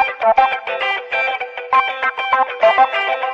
Thank you.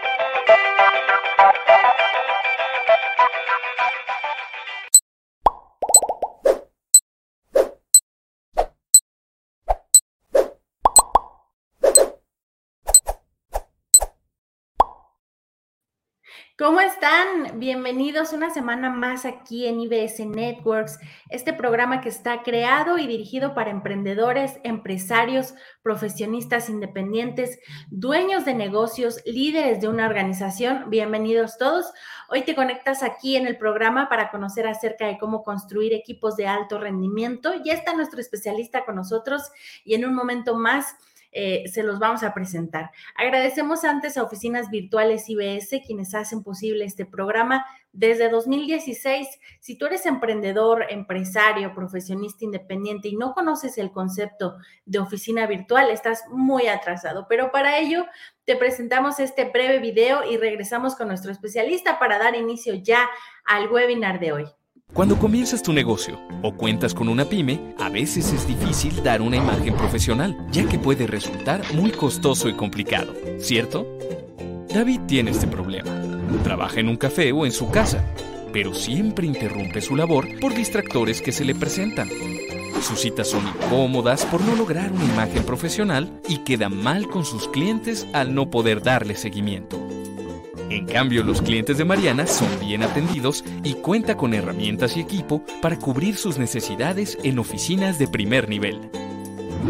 ¿Cómo están? Bienvenidos una semana más aquí en IBS Networks, este programa que está creado y dirigido para emprendedores, empresarios, profesionistas independientes, dueños de negocios, líderes de una organización. Bienvenidos todos. Hoy te conectas aquí en el programa para conocer acerca de cómo construir equipos de alto rendimiento. Ya está nuestro especialista con nosotros y en un momento más eh, se los vamos a presentar. Agradecemos antes a Oficinas Virtuales IBS, quienes hacen posible este programa desde 2016. Si tú eres emprendedor, empresario, profesionista independiente y no conoces el concepto de oficina virtual, estás muy atrasado. Pero para ello, te presentamos este breve video y regresamos con nuestro especialista para dar inicio ya al webinar de hoy. Cuando comienzas tu negocio o cuentas con una pyme, a veces es difícil dar una imagen profesional, ya que puede resultar muy costoso y complicado, ¿cierto? David tiene este problema. Trabaja en un café o en su casa, pero siempre interrumpe su labor por distractores que se le presentan. Sus citas son incómodas por no lograr una imagen profesional y queda mal con sus clientes al no poder darle seguimiento. En cambio, los clientes de Mariana son bien atendidos y cuenta con herramientas y equipo para cubrir sus necesidades en oficinas de primer nivel.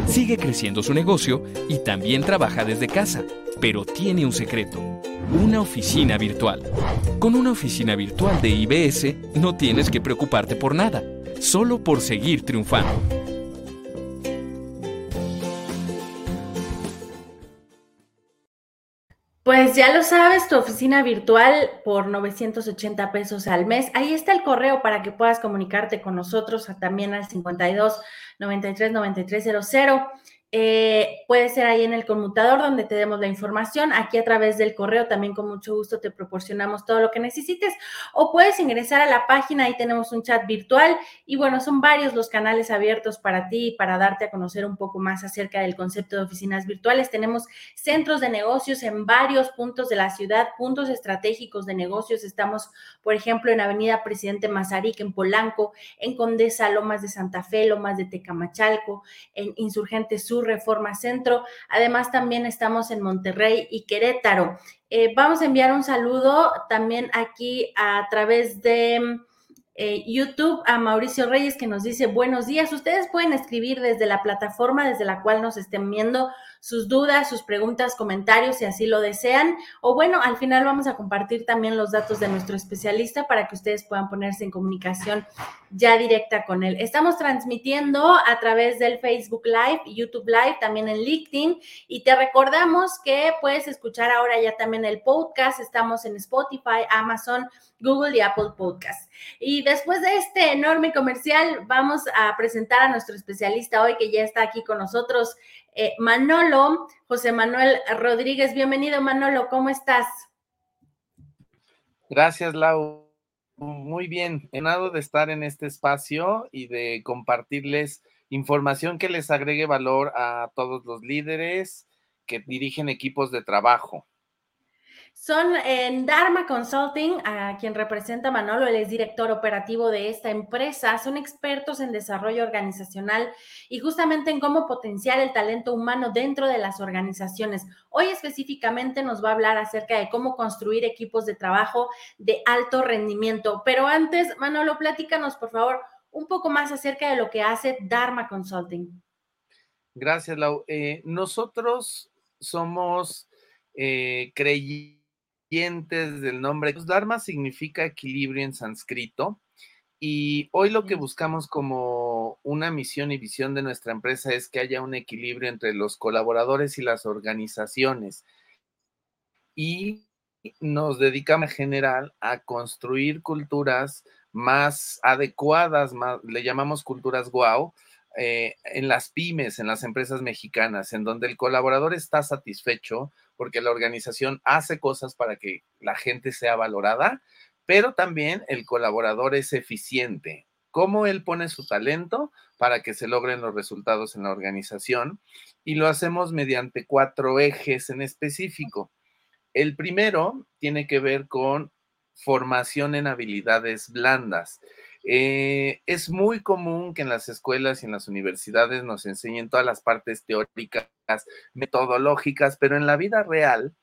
Sigue creciendo su negocio y también trabaja desde casa, pero tiene un secreto, una oficina virtual. Con una oficina virtual de IBS no tienes que preocuparte por nada, solo por seguir triunfando. Pues ya lo sabes, tu oficina virtual por 980 pesos al mes. Ahí está el correo para que puedas comunicarte con nosotros también al 52 93 93 00. Eh, puede ser ahí en el conmutador donde te demos la información. Aquí a través del correo también con mucho gusto te proporcionamos todo lo que necesites. O puedes ingresar a la página, ahí tenemos un chat virtual y bueno, son varios los canales abiertos para ti y para darte a conocer un poco más acerca del concepto de oficinas virtuales. Tenemos centros de negocios en varios puntos de la ciudad, puntos estratégicos de negocios. Estamos, por ejemplo, en Avenida Presidente Mazarik, en Polanco, en Condesa, Lomas de Santa Fe, Lomas de Tecamachalco, en Insurgente Sur Reforma Centro. Además, también estamos en Monterrey y Querétaro. Eh, vamos a enviar un saludo también aquí a través de eh, YouTube a Mauricio Reyes que nos dice buenos días. Ustedes pueden escribir desde la plataforma desde la cual nos estén viendo sus dudas, sus preguntas, comentarios, si así lo desean. O bueno, al final vamos a compartir también los datos de nuestro especialista para que ustedes puedan ponerse en comunicación ya directa con él. Estamos transmitiendo a través del Facebook Live, YouTube Live, también en LinkedIn. Y te recordamos que puedes escuchar ahora ya también el podcast. Estamos en Spotify, Amazon, Google y Apple Podcast. Y después de este enorme comercial, vamos a presentar a nuestro especialista hoy que ya está aquí con nosotros. Eh, Manolo, José Manuel Rodríguez. Bienvenido, Manolo, ¿cómo estás? Gracias, Lau. Muy bien, enado de estar en este espacio y de compartirles información que les agregue valor a todos los líderes que dirigen equipos de trabajo. Son en Dharma Consulting, a quien representa Manolo, él es director operativo de esta empresa. Son expertos en desarrollo organizacional y justamente en cómo potenciar el talento humano dentro de las organizaciones. Hoy específicamente nos va a hablar acerca de cómo construir equipos de trabajo de alto rendimiento. Pero antes, Manolo, platícanos, por favor, un poco más acerca de lo que hace Dharma Consulting. Gracias, Lau. Eh, nosotros somos eh, creyentes del nombre. Dharma significa equilibrio en sánscrito. Y hoy lo que buscamos como una misión y visión de nuestra empresa es que haya un equilibrio entre los colaboradores y las organizaciones. Y nos dedicamos en general a construir culturas más adecuadas, le llamamos culturas guau, eh, en las pymes, en las empresas mexicanas, en donde el colaborador está satisfecho, porque la organización hace cosas para que la gente sea valorada, pero también el colaborador es eficiente. cómo él pone su talento para que se logren los resultados en la organización y lo hacemos mediante cuatro ejes en específico. El primero tiene que ver con formación en habilidades blandas. Eh, es muy común que en las escuelas y en las universidades nos enseñen todas las partes teóricas, metodológicas, pero en la vida real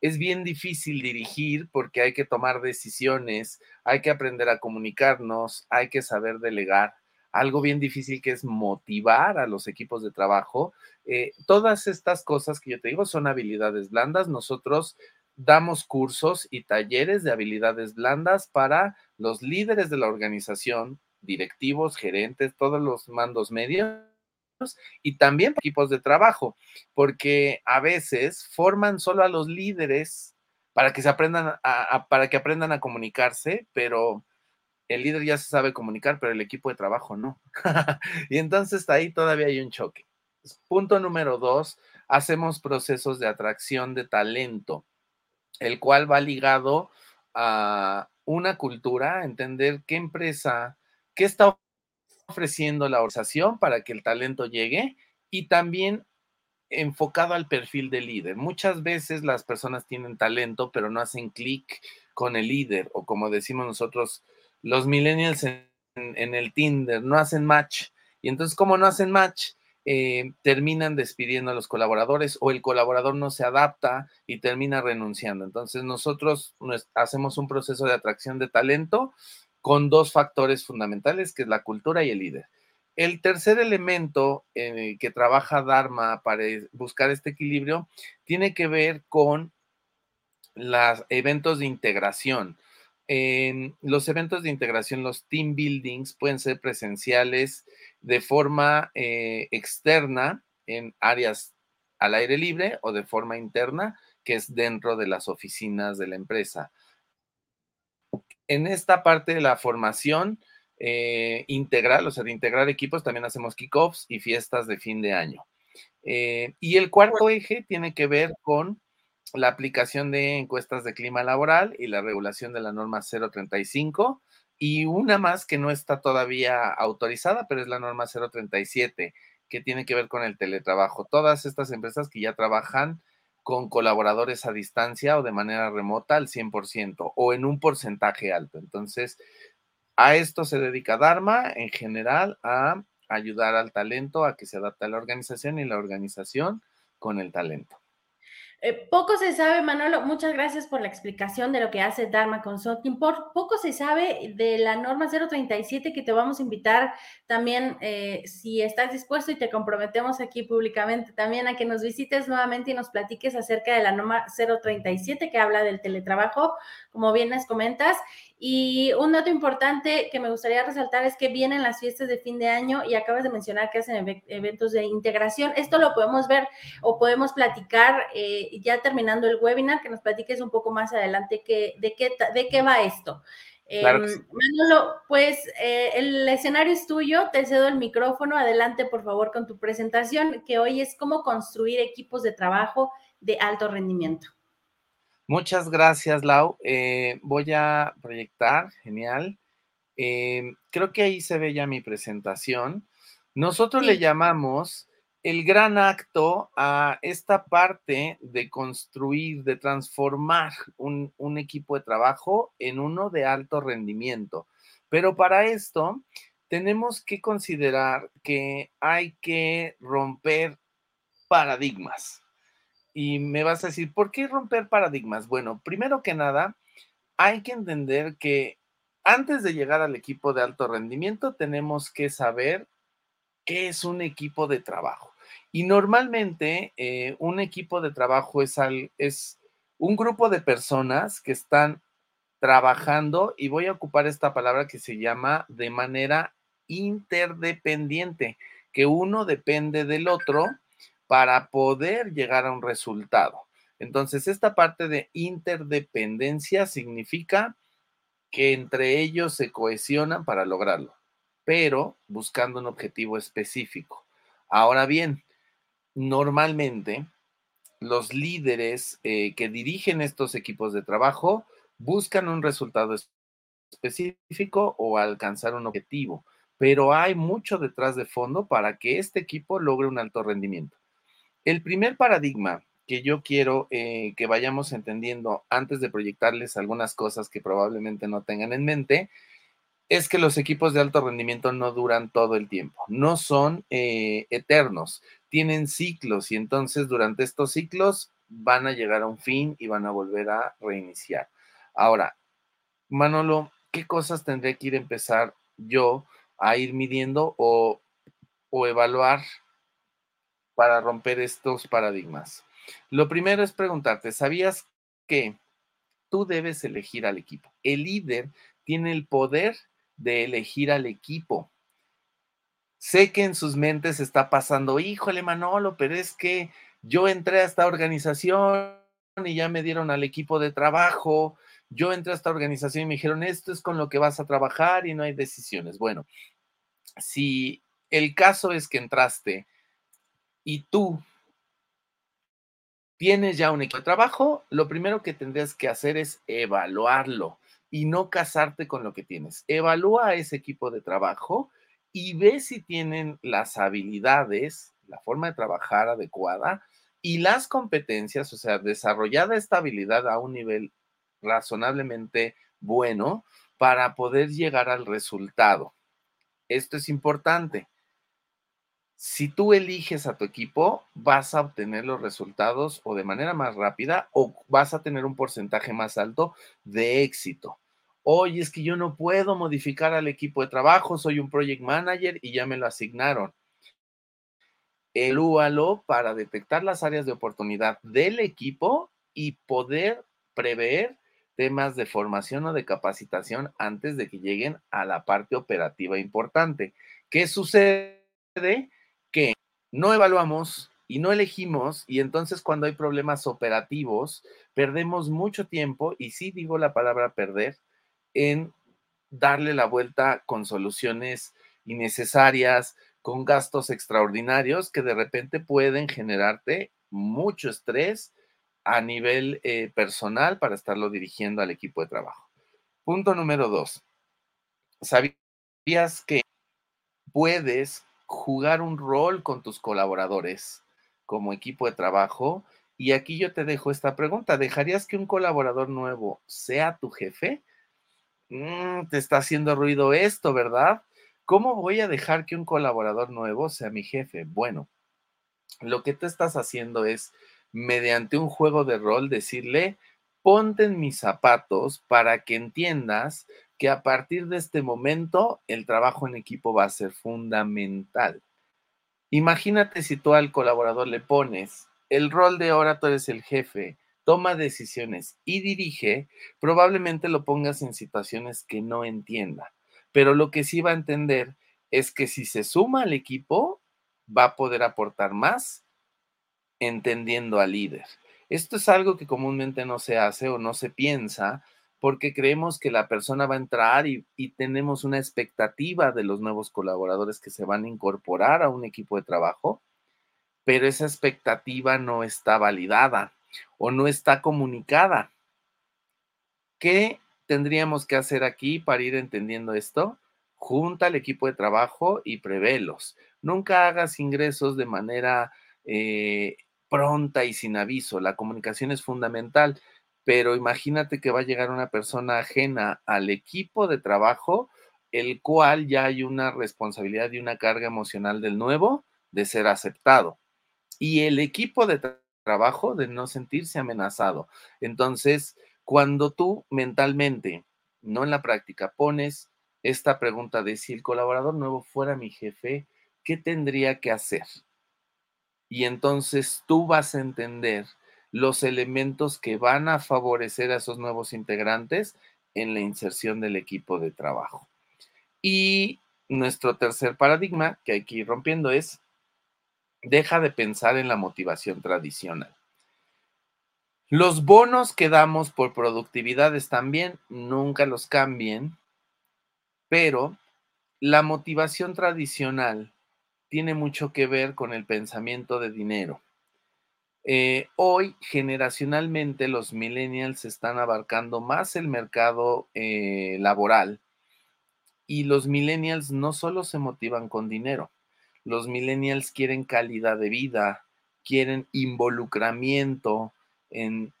es bien difícil dirigir porque hay que tomar decisiones, hay que aprender a comunicarnos, hay que saber delegar. Algo bien difícil que es motivar a los equipos de trabajo. Eh, todas estas cosas que yo te digo son habilidades blandas. Nosotros damos cursos y talleres de habilidades blandas para los líderes de la organización, directivos, gerentes, todos los mandos medios y también equipos de trabajo, porque a veces forman solo a los líderes para que se aprendan a, para que aprendan a comunicarse, pero el líder ya se sabe comunicar, pero el equipo de trabajo no. y entonces ahí todavía hay un choque. Punto número dos, hacemos procesos de atracción de talento el cual va ligado a una cultura, entender qué empresa, qué está ofreciendo la organización para que el talento llegue y también enfocado al perfil del líder. Muchas veces las personas tienen talento, pero no hacen clic con el líder o como decimos nosotros, los millennials en, el Tinder no hacen match. Y entonces, como no hacen match, eh, terminan despidiendo a los colaboradores o el colaborador no se adapta y termina renunciando. Entonces nosotros hacemos un proceso de atracción de talento con dos factores fundamentales, que es la cultura y el líder. El tercer elemento eh, que trabaja Dharma para buscar este equilibrio tiene que ver con los eventos de integración. Los eventos de integración, los team buildings, pueden ser presenciales, de forma eh, externa en áreas al aire libre o de forma interna, que es dentro de las oficinas de la empresa. En esta parte de la formación eh, integral, o sea, de integrar equipos, también hacemos kickoffs y fiestas de fin de año. Eh, y el cuarto eje tiene que ver con la aplicación de encuestas de clima laboral y la regulación de la norma 035 y una más que no está todavía autorizada, pero es la norma 037, que tiene que ver con el teletrabajo. Todas estas empresas que ya trabajan con colaboradores a distancia o de manera remota al 100% o en un porcentaje alto. Entonces, a esto se dedica Dharma en general a ayudar al talento a que se adapte a la organización y la organización con el talento. Eh, poco se sabe, Manolo, muchas gracias por la explicación de lo que hace Dharma Consulting. Por, poco se sabe de la norma 037 que te vamos a invitar también, eh, si estás dispuesto y te comprometemos aquí públicamente también a que nos visites nuevamente y nos platiques acerca de la norma 037 que habla del teletrabajo, como bien les comentas. Y un dato importante que me gustaría resaltar es que vienen las fiestas de fin de año y acabas de mencionar que hacen eventos de integración. Esto lo podemos ver o podemos platicar eh, ya terminando el webinar, que nos platiques un poco más adelante que, de, qué, de qué va esto. Em, Manolo, pues eh, el escenario es tuyo, te cedo el micrófono, adelante por favor con tu presentación, que hoy es cómo construir equipos de trabajo de alto rendimiento. Muchas gracias, Lau. Eh, voy a proyectar, genial. Em, creo que ahí se ve ya mi presentación. Nosotros le llamamos el gran acto a esta parte de construir, de transformar un, un, equipo de trabajo en uno de alto rendimiento. Pero para esto tenemos que considerar que hay que romper paradigmas. Y me vas a decir, ¿por qué romper paradigmas? Bueno, primero que nada, hay que entender que antes de llegar al equipo de alto rendimiento, tenemos que saber qué es un equipo de trabajo. Y normalmente eh, un equipo de trabajo es, es un grupo de personas que están trabajando, y voy a ocupar esta palabra que se llama de manera interdependiente, que uno depende del otro para poder llegar a un resultado. Entonces, esta parte de interdependencia significa que entre ellos se cohesionan para lograrlo, pero buscando un objetivo específico. Ahora bien, normalmente los líderes eh, que dirigen estos equipos de trabajo buscan un resultado específico o alcanzar un objetivo. pero hay mucho detrás de fondo para que este equipo logre un alto rendimiento. El primer paradigma que yo quiero eh, que vayamos entendiendo antes de proyectarles algunas cosas que probablemente no tengan en mente es que los equipos de alto rendimiento no duran todo el tiempo, no son eh, eternos, tienen ciclos y entonces durante estos ciclos van a llegar a un fin y van a volver a reiniciar. Ahora, Manolo, ¿qué cosas tendré que ir a empezar yo a ir midiendo o, o evaluar para romper estos paradigmas? Lo primero es preguntarte, ¿sabías que tú debes elegir al equipo? El líder tiene el poder de elegir al equipo. Sé que en sus mentes está pasando, híjole Manolo, pero es que yo entré a esta organización y ya me dieron al equipo de trabajo, yo entré a esta organización y me dijeron, esto es con lo que vas a trabajar y no hay decisiones. Bueno, si el caso es que entraste y tú tienes ya un equipo de trabajo, lo primero que tendrías que hacer es evaluarlo y no casarte con lo que tienes. Evalúa ese equipo de trabajo y ve si tienen las habilidades, la forma de trabajar adecuada y las competencias, o sea, desarrollada esta habilidad a un nivel razonablemente bueno para poder llegar al resultado. Esto es importante. Si tú eliges a tu equipo, vas a obtener los resultados o de manera más rápida o vas a tener un porcentaje más alto de éxito. Oye, es que yo no puedo modificar al equipo de trabajo, soy un project manager y ya me lo asignaron. Elúalo para detectar las áreas de oportunidad del equipo y poder prever temas de formación o de capacitación antes de que lleguen a la parte operativa importante. ¿Qué sucede? Que no evaluamos y no elegimos y entonces cuando hay problemas operativos perdemos mucho tiempo y sí digo la palabra perder en darle la vuelta con soluciones innecesarias, con gastos extraordinarios que de repente pueden generarte mucho estrés a nivel eh, personal para estarlo dirigiendo al equipo de trabajo. Punto número dos. ¿Sabías que puedes jugar un rol con tus colaboradores como equipo de trabajo. Y aquí yo te dejo esta pregunta. ¿Dejarías que un colaborador nuevo sea tu jefe? Mm, te está haciendo ruido esto, ¿verdad? ¿Cómo voy a dejar que un colaborador nuevo sea mi jefe? Bueno, lo que tú estás haciendo es, mediante un juego de rol, decirle, ponte en mis zapatos para que entiendas que a partir de este momento el trabajo en equipo va a ser fundamental. Imagínate si tú al colaborador le pones el rol de ahora tú eres el jefe, toma decisiones y dirige, probablemente lo pongas en situaciones que no entienda. Pero lo que sí va a entender es que si se suma al equipo, va a poder aportar más entendiendo al líder. Esto es algo que comúnmente no se hace o no se piensa porque creemos que la persona va a entrar y, tenemos una expectativa de los nuevos colaboradores que se van a incorporar a un equipo de trabajo, pero esa expectativa no está validada o no está comunicada. ¿Qué tendríamos que hacer aquí para ir entendiendo esto? Junta al equipo de trabajo y prevélos. Nunca hagas ingresos de manera eh, pronta y sin aviso. La comunicación es fundamental pero imagínate que va a llegar una persona ajena al equipo de trabajo, el cual ya hay una responsabilidad y una carga emocional del nuevo de ser aceptado. Y el equipo de trabajo de no sentirse amenazado. Entonces, cuando tú mentalmente, no en la práctica, pones esta pregunta de si el colaborador nuevo fuera mi jefe, ¿qué tendría que hacer? Y entonces tú vas a entender los elementos que van a favorecer a esos nuevos integrantes en la inserción del equipo de trabajo. Y nuestro tercer paradigma que hay que ir rompiendo es, deja de pensar en la motivación tradicional. Los bonos que damos por productividad están bien, nunca los cambien, pero la motivación tradicional tiene mucho que ver con el pensamiento de dinero. Eh, hoy, generacionalmente, los millennials están abarcando más el mercado eh, laboral Y los millennials no solo se motivan con dinero, los millennials quieren calidad de vida, quieren involucramiento en,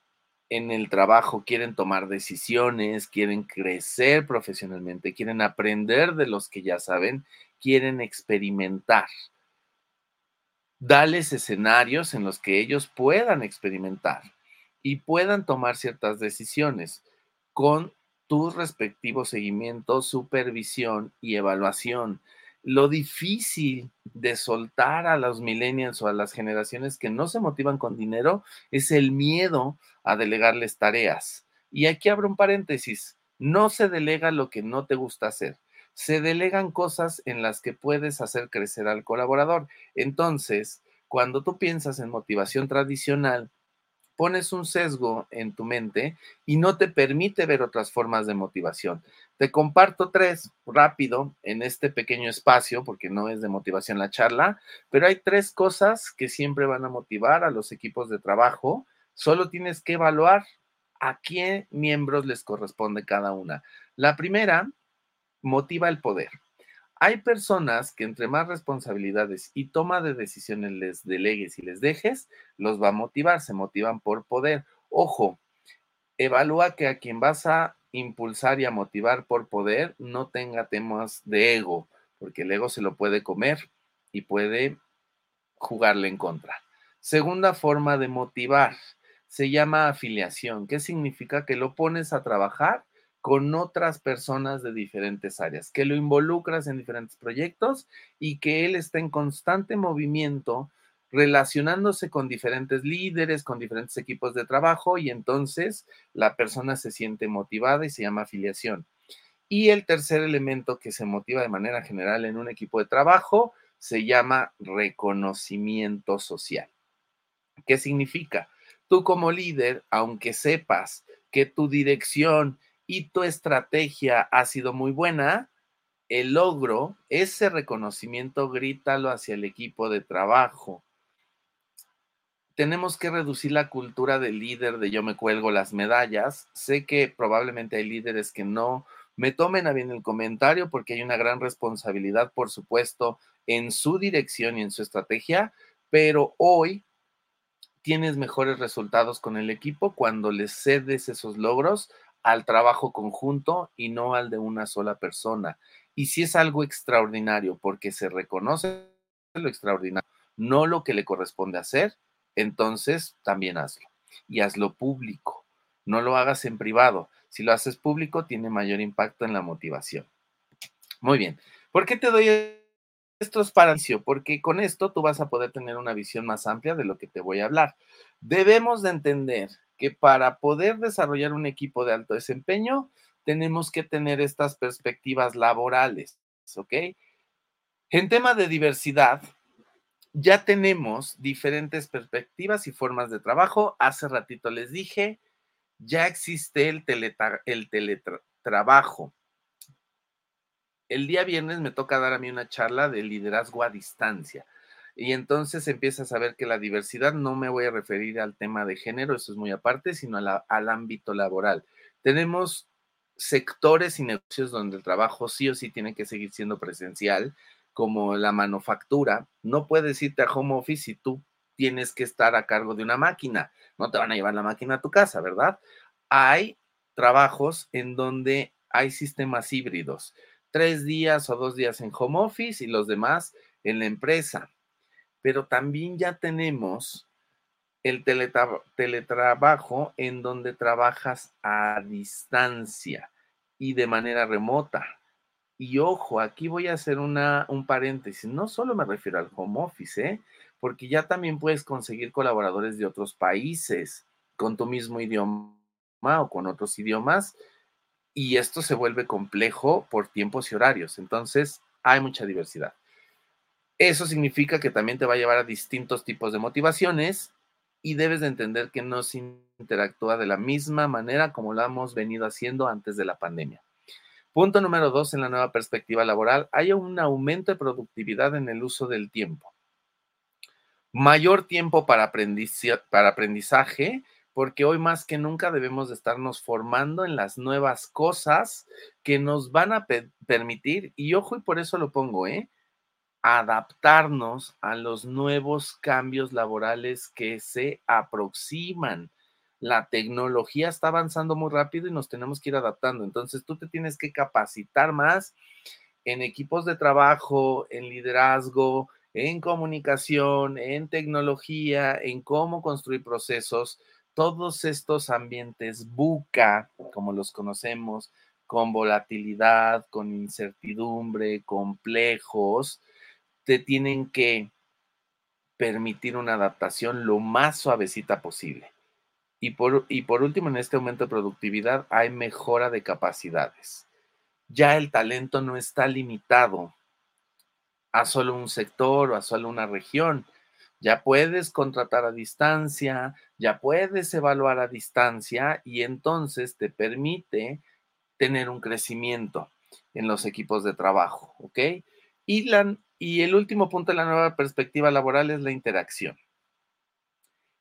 en el trabajo, quieren tomar decisiones, quieren crecer profesionalmente, quieren aprender de los que ya saben, quieren experimentar. Dales escenarios en los que ellos puedan experimentar y puedan tomar ciertas decisiones con tu respectivo seguimiento, supervisión y evaluación. Lo difícil de soltar a los millennials o a las generaciones que no se motivan con dinero es el miedo a delegarles tareas. Y aquí abro un paréntesis, no se delega lo que no te gusta hacer, se delegan cosas en las que puedes hacer crecer al colaborador. Entonces, cuando tú piensas en motivación tradicional, pones un sesgo en tu mente y no te permite ver otras formas de motivación. Te comparto tres rápido en este pequeño espacio, porque no es de motivación la charla, pero hay tres cosas que siempre van a motivar a los equipos de trabajo. Solo tienes que evaluar a qué miembros les corresponde cada una. La primera, motiva el poder. Hay personas que entre más responsabilidades y toma de decisiones les delegues y les dejes, los va a motivar, se motivan por poder. Ojo, evalúa que a quien vas a impulsar y a motivar por poder no tenga temas de ego, porque el ego se lo puede comer y puede jugarle en contra. Segunda forma de motivar se llama afiliación. ¿Qué significa? Que lo pones a trabajar con otras personas de diferentes áreas, que lo involucras en diferentes proyectos y que él está en constante movimiento relacionándose con diferentes líderes, con diferentes equipos de trabajo y entonces la persona se siente motivada y se llama afiliación. Y el tercer elemento que se motiva de manera general en un equipo de trabajo se llama reconocimiento social. ¿Qué significa? Tú como líder, aunque sepas que tu dirección y tu estrategia ha sido muy buena, el logro, ese reconocimiento, grítalo hacia el equipo de trabajo. Tenemos que reducir la cultura del líder de yo me cuelgo las medallas. Sé que probablemente hay líderes que no me tomen a bien el comentario porque hay una gran responsabilidad, por supuesto, en su dirección y en su estrategia, pero hoy tienes mejores resultados con el equipo cuando les cedes esos logros al trabajo conjunto y no al de una sola persona. Y si es algo extraordinario porque se reconoce lo extraordinario, no lo que le corresponde hacer, entonces también hazlo. Y hazlo público. No lo hagas en privado. Si lo haces público, tiene mayor impacto en la motivación. Muy bien. ¿Por qué te doy estos para Porque con esto tú vas a poder tener una visión más amplia de lo que te voy a hablar. Debemos de entender que para poder desarrollar un equipo de alto desempeño, tenemos que tener estas perspectivas laborales, ¿ok? En tema de diversidad, ya tenemos diferentes perspectivas y formas de trabajo. Hace ratito les dije, ya existe el, el teletrabajo. El día viernes me toca dar a mí una charla de liderazgo a distancia. Y entonces empiezas a ver que la diversidad, no me voy a referir al tema de género, eso es muy aparte, sino al ámbito laboral. Tenemos sectores y negocios donde el trabajo sí o sí tiene que seguir siendo presencial, como la manufactura. No puedes irte a home office si tú tienes que estar a cargo de una máquina. No te van a llevar la máquina a tu casa, ¿verdad? Hay trabajos en donde hay sistemas híbridos, tres días o dos días en home office y los demás en la empresa pero también ya tenemos el teletrabajo en donde trabajas a distancia y de manera remota. Y ojo, aquí voy a hacer una, un paréntesis. No solo me refiero al home office, ¿eh? porque ya también puedes conseguir colaboradores de otros países con tu mismo idioma o con otros idiomas. Y esto se vuelve complejo por tiempos y horarios. Entonces, hay mucha diversidad. Eso significa que también te va a llevar a distintos tipos de motivaciones y debes de entender que no se interactúa de la misma manera como lo hemos venido haciendo antes de la pandemia. Punto número dos, en la nueva perspectiva laboral, hay un aumento de productividad en el uso del tiempo. Mayor tiempo para, para aprendizaje, porque hoy más que nunca debemos de estarnos formando en las nuevas cosas que nos van a permitir, y ojo, y por eso lo pongo, ¿eh? Adaptarnos a los nuevos cambios laborales que se aproximan. La tecnología está avanzando muy rápido y nos tenemos que ir adaptando. Entonces tú te tienes que capacitar más en equipos de trabajo, en liderazgo, en comunicación, en tecnología, en cómo construir procesos. Todos estos ambientes buca, como los conocemos, con volatilidad, con incertidumbre, complejos, te tienen que permitir una adaptación lo más suavecita posible. Y por, y por último, en este aumento de productividad hay mejora de capacidades. Ya el talento no está limitado a solo un sector o a solo una región. Ya puedes contratar a distancia, ya puedes evaluar a distancia y entonces te permite tener un crecimiento en los equipos de trabajo, ¿ok? Y, la, y el último punto de la nueva perspectiva laboral es la interacción.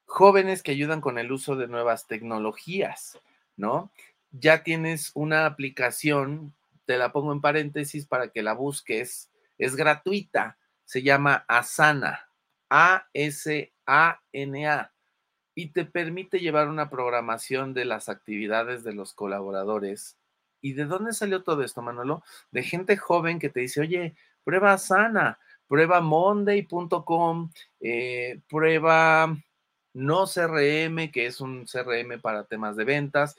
Jóvenes que ayudan con el uso de nuevas tecnologías, ¿no? Ya tienes una aplicación, te la pongo en paréntesis para que la busques es gratuita, se llama Asana, A-S-A-N-A, y te permite llevar una programación de las actividades de los colaboradores. ¿Y de dónde salió todo esto, Manolo? De gente joven que te dice, oye, prueba Asana, prueba monday.com, eh, prueba no CRM, que es un CRM para temas de ventas.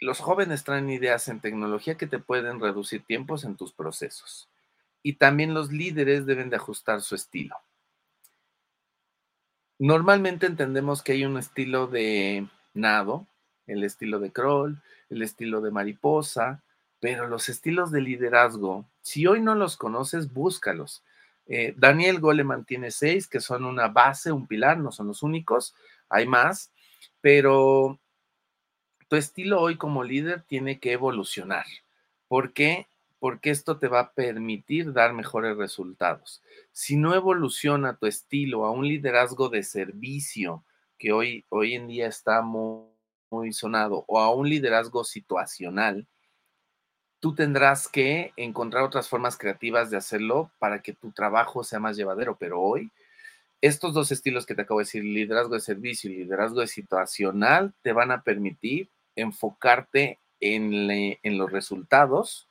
Los jóvenes traen ideas en tecnología que te pueden reducir tiempos en tus procesos y también los líderes deben de ajustar su estilo. Normalmente entendemos que hay un estilo de nado, el estilo de crawl, el estilo de mariposa, pero los estilos de liderazgo, si hoy no los conoces, búscalos. Eh, Daniel Goleman tiene seis, que son una base, un pilar, no son los únicos, hay más, pero tu estilo hoy como líder tiene que evolucionar. ¿Por qué? porque esto te va a permitir dar mejores resultados. Si no evoluciona tu estilo a un liderazgo de servicio, que hoy, hoy en día está muy sonado, o a un liderazgo situacional, tú tendrás que encontrar otras formas creativas de hacerlo para que tu trabajo sea más llevadero. Pero hoy, estos dos estilos que te acabo de decir, liderazgo de servicio y liderazgo de situacional, te van a permitir enfocarte en, en los resultados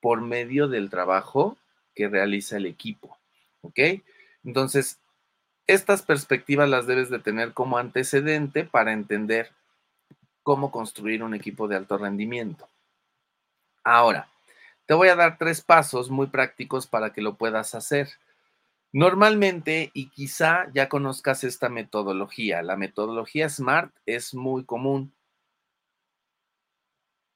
por medio del trabajo que realiza el equipo. ¿Ok? Entonces, estas perspectivas las debes de tener como antecedente para entender cómo construir un equipo de alto rendimiento. Ahora, te voy a dar tres pasos muy prácticos para que lo puedas hacer. Normalmente, y quizá ya conozcas esta metodología, la metodología SMART es muy común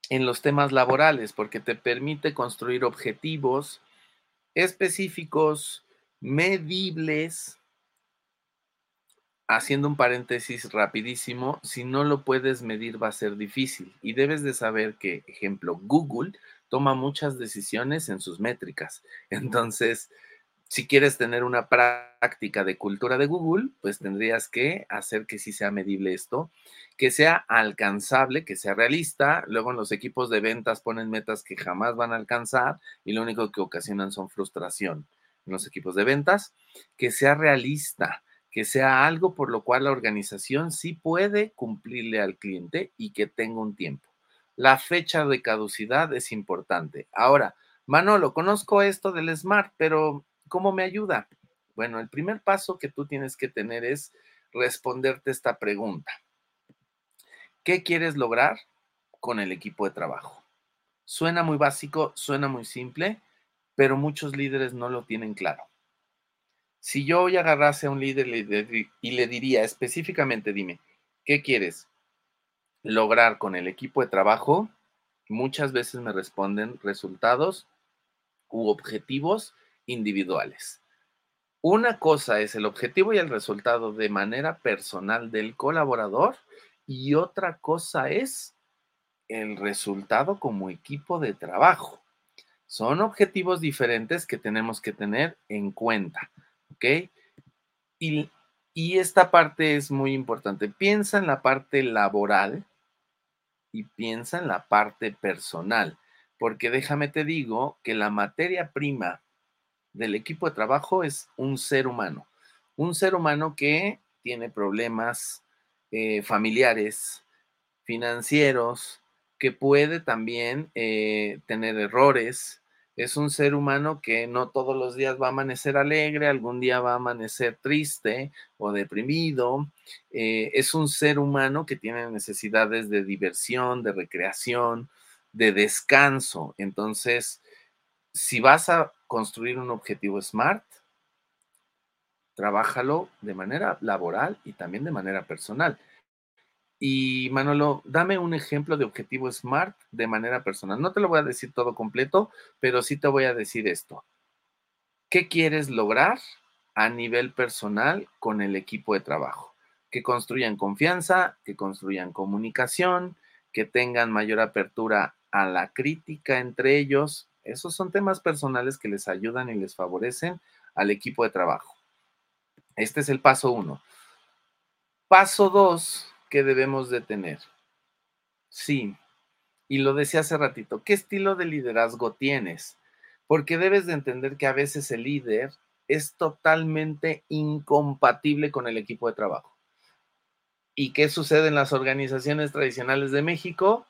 en los temas laborales porque te permite construir objetivos específicos, medibles. Haciendo un paréntesis rapidísimo, si no lo puedes medir va a ser difícil y debes de saber que, ejemplo, Google toma muchas decisiones en sus métricas. Entonces, si quieres tener una práctica de cultura de Google, pues tendrías que hacer que sí sea medible esto, que sea alcanzable, que sea realista. Luego en los equipos de ventas ponen metas que jamás van a alcanzar y lo único que ocasionan son frustración en los equipos de ventas. Que sea realista, que sea algo por lo cual la organización sí puede cumplirle al cliente y que tenga un tiempo. La fecha de caducidad es importante. Ahora, Manolo, conozco esto del SMART, pero ¿Cómo me ayuda? Bueno, el primer paso que tú tienes que tener es responderte esta pregunta. ¿Qué quieres lograr con el equipo de trabajo? Suena muy básico, suena muy simple, pero muchos líderes no lo tienen claro. Si yo hoy agarrase a un líder y le diría específicamente, dime, ¿qué quieres lograr con el equipo de trabajo? Muchas veces me responden resultados u objetivos individuales. Una cosa es el objetivo y el resultado de manera personal del colaborador y otra cosa es el resultado como equipo de trabajo. Son objetivos diferentes que tenemos que tener en cuenta, ¿ok? Y esta parte es muy importante. Piensa en la parte laboral y piensa en la parte personal, porque déjame te digo que la materia prima del equipo de trabajo es un ser humano, un ser humano que tiene problemas eh, familiares, financieros, que puede también eh, tener errores, es un ser humano que no todos los días va a amanecer alegre, algún día va a amanecer triste o deprimido. Eh, es un ser humano que tiene necesidades de diversión, de recreación, de descanso. Entonces, si vas a construir un objetivo SMART, trabájalo de manera laboral y también de manera personal. Y Manolo, dame un ejemplo de objetivo SMART de manera personal. No te lo voy a decir todo completo, pero sí te voy a decir esto. ¿Qué quieres lograr a nivel personal con el equipo de trabajo? Que construyan confianza, que construyan comunicación, que tengan mayor apertura a la crítica entre ellos. Esos son temas personales que les ayudan y les favorecen al equipo de trabajo. Este es el paso uno. Paso dos que debemos de tener. Sí, y lo decía hace ratito, ¿qué estilo de liderazgo tienes? Porque debes de entender que a veces el líder es totalmente incompatible con el equipo de trabajo. ¿Y qué sucede en las organizaciones tradicionales de México?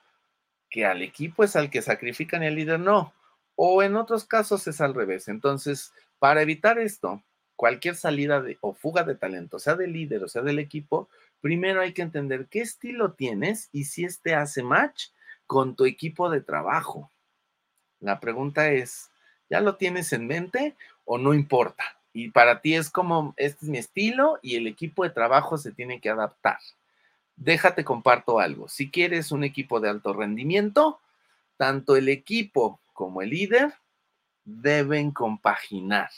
Que al equipo es al que sacrifican y al líder no. O en otros casos es al revés. Entonces, para evitar esto, cualquier salida de, o fuga de talento, sea del líder o sea del equipo, primero hay que entender qué estilo tienes y si este hace match con tu equipo de trabajo. La pregunta es, ¿ya lo tienes en mente o no importa? Y para ti es como, este es mi estilo y el equipo de trabajo se tiene que adaptar. Déjate comparto algo. Si quieres un equipo de alto rendimiento, tanto el equipo como el líder deben compaginar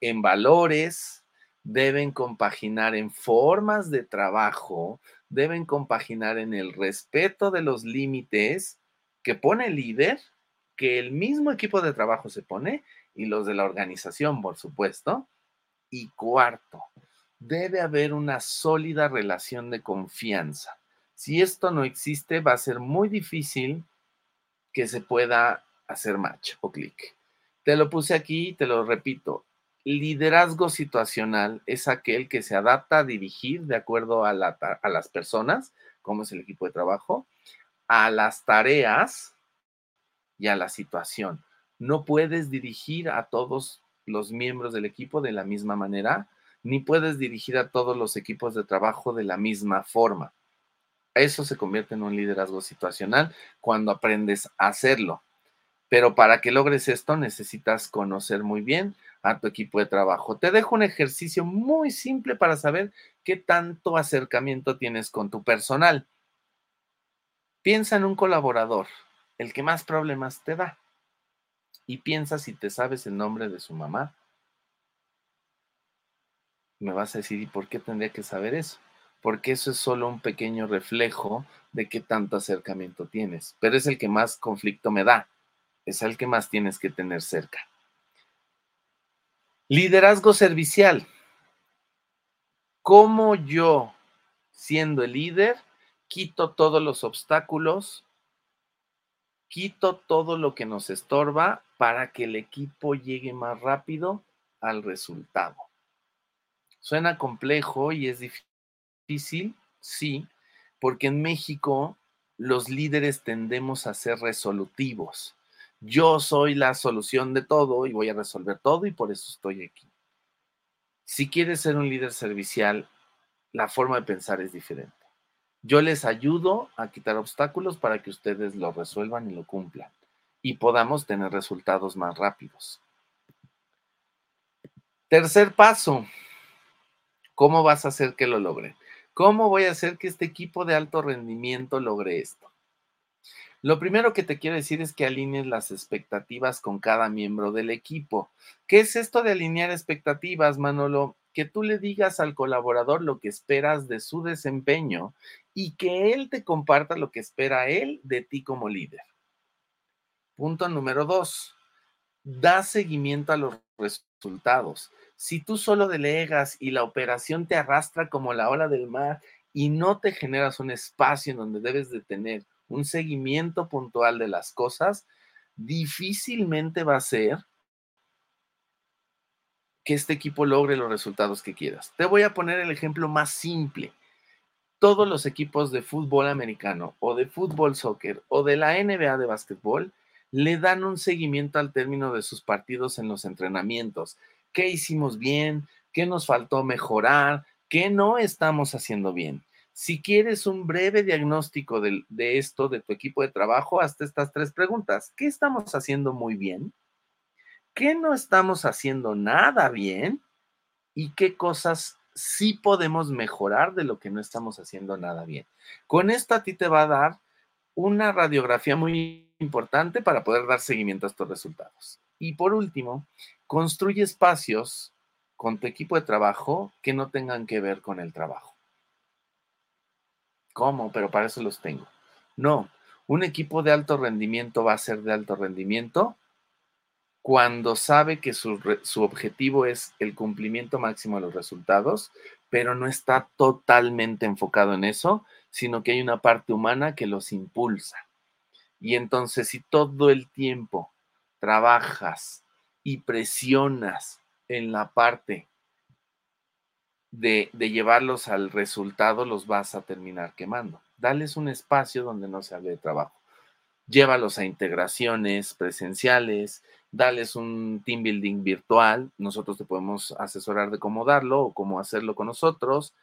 en valores, deben compaginar en formas de trabajo, deben compaginar en el respeto de los límites que pone el líder, que el mismo equipo de trabajo se pone y los de la organización, por supuesto. Y cuarto, debe haber una sólida relación de confianza. Si esto no existe, va a ser muy difícil que se pueda hacer match o clic. Te lo puse aquí, te lo repito, Liderazgo situacional es aquel que se adapta a dirigir de acuerdo a, las personas, como es el equipo de trabajo, a las tareas y a la situación. No puedes dirigir a todos los miembros del equipo de la misma manera, ni puedes dirigir a todos los equipos de trabajo de la misma forma. Eso se convierte en un liderazgo situacional cuando aprendes a hacerlo. Pero para que logres esto necesitas conocer muy bien a tu equipo de trabajo. Te dejo un ejercicio muy simple para saber qué tanto acercamiento tienes con tu personal. Piensa en un colaborador, el que más problemas te da. Y piensa si te sabes el nombre de su mamá. Me vas a decir, ¿y por qué tendría que saber eso? Porque eso es solo un pequeño reflejo de qué tanto acercamiento tienes. Pero es el que más conflicto me da. Es el que más tienes que tener cerca. Liderazgo servicial. ¿Cómo yo, siendo el líder, quito todos los obstáculos, quito todo lo que nos estorba para que el equipo llegue más rápido al resultado? Suena complejo y es difícil, sí, porque en México los líderes tendemos a ser resolutivos yo soy la solución de todo y voy a resolver todo y por eso estoy aquí. Si quieres ser un líder servicial, la forma de pensar es diferente. Yo les ayudo a quitar obstáculos para que ustedes lo resuelvan y lo cumplan y podamos tener resultados más rápidos. Tercer paso, ¿cómo vas a hacer que lo logre? ¿Cómo voy a hacer que este equipo de alto rendimiento logre esto? Lo primero que te quiero decir es que alinees las expectativas con cada miembro del equipo. ¿Qué es esto de alinear expectativas, Manolo? Que tú le digas al colaborador lo que esperas de su desempeño y que él te comparta lo que espera él de ti como líder. Punto número dos, da seguimiento a los resultados. Si tú solo delegas y la operación te arrastra como la ola del mar y no te generas un espacio en donde debes de tener un seguimiento puntual de las cosas, difícilmente va a ser que este equipo logre los resultados que quieras. Te voy a poner el ejemplo más simple. Todos los equipos de fútbol americano o de fútbol soccer o de la NBA de básquetbol le dan un seguimiento al término de sus partidos en los entrenamientos. ¿Qué hicimos bien? ¿Qué nos faltó mejorar? ¿Qué no estamos haciendo bien? Si quieres un breve diagnóstico de, esto, de tu equipo de trabajo, hazte estas tres preguntas. ¿Qué estamos haciendo muy bien? ¿Qué no estamos haciendo nada bien? ¿Y qué cosas sí podemos mejorar de lo que no estamos haciendo nada bien? Con esto a ti te va a dar una radiografía muy importante para poder dar seguimiento a estos resultados. Y por último, construye espacios con tu equipo de trabajo que no tengan que ver con el trabajo. ¿Cómo? Pero para eso los tengo. No, un equipo de alto rendimiento va a ser de alto rendimiento cuando sabe que su, objetivo es el cumplimiento máximo de los resultados, pero no está totalmente enfocado en eso, sino que hay una parte humana que los impulsa. Y entonces si todo el tiempo trabajas y presionas en la parte de, llevarlos al resultado, los vas a terminar quemando. Dales un espacio donde no se hable de trabajo. Llévalos a integraciones presenciales, dales un team building virtual. Nosotros te podemos asesorar de cómo darlo o cómo hacerlo con nosotros.